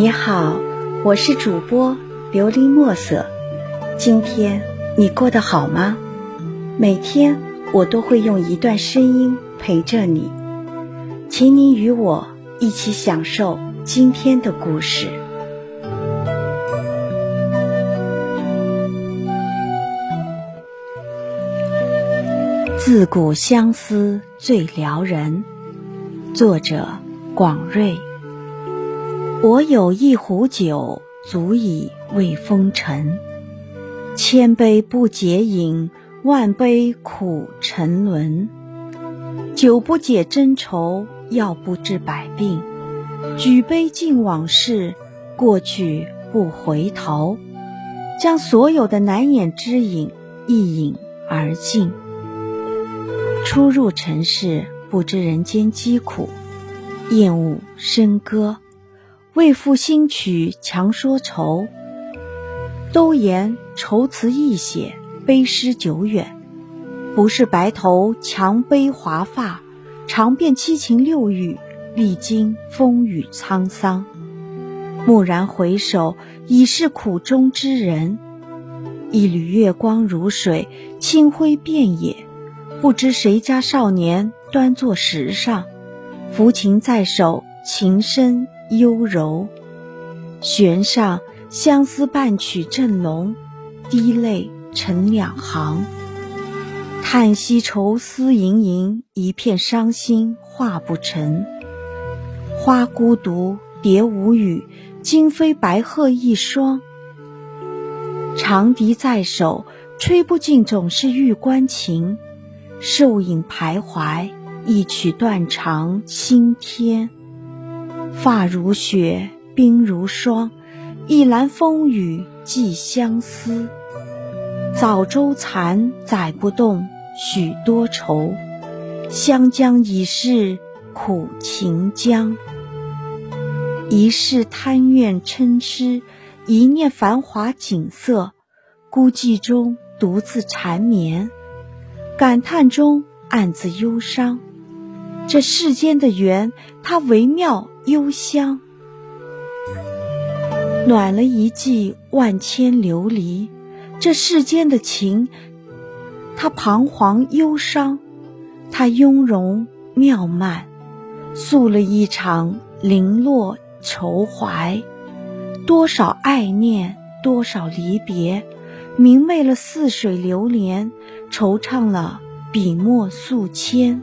你好，我是主播琉璃墨色。今天你过得好吗？每天我都会用一段声音陪着你，请你与我一起享受今天的故事。自古相思最撩人，作者广瑞。我有一壶酒，足以慰风尘。千杯不解饮，万杯苦沉沦。酒不解真愁，药不治百病。举杯敬往事，过去不回头。将所有的难言之隐一饮而尽。初入尘世，不知人间疾苦，厌恶笙歌。为赋新曲强说愁，都言愁词易写，悲诗久远。不是白头强悲华发，尝遍七情六欲，历经风雨沧桑。蓦然回首，已是苦中之人。一缕月光如水，清辉遍野。不知谁家少年端坐石上，抚琴在手，琴声。幽柔，弦上相思半曲正浓，滴泪成两行。叹息愁思盈盈，一片伤心话不成。花孤独，蝶无语，惊飞白鹤一双。长笛在手，吹不尽总是玉关情。瘦影徘徊，一曲断肠心天。发如雪，鬓如霜，一篮风雨寄相思。早舟残，载不动许多愁。湘江已是苦秦江。一世贪怨嗔痴，一念繁华景色。孤寂中独自缠绵，感叹中暗自忧伤。这世间的缘，它微妙。幽香，暖了一季万千流离。这世间的情，它彷徨忧伤，它雍容妙曼，诉了一场零落愁怀。多少爱念，多少离别，明媚了似水流年，惆怅了笔墨素笺。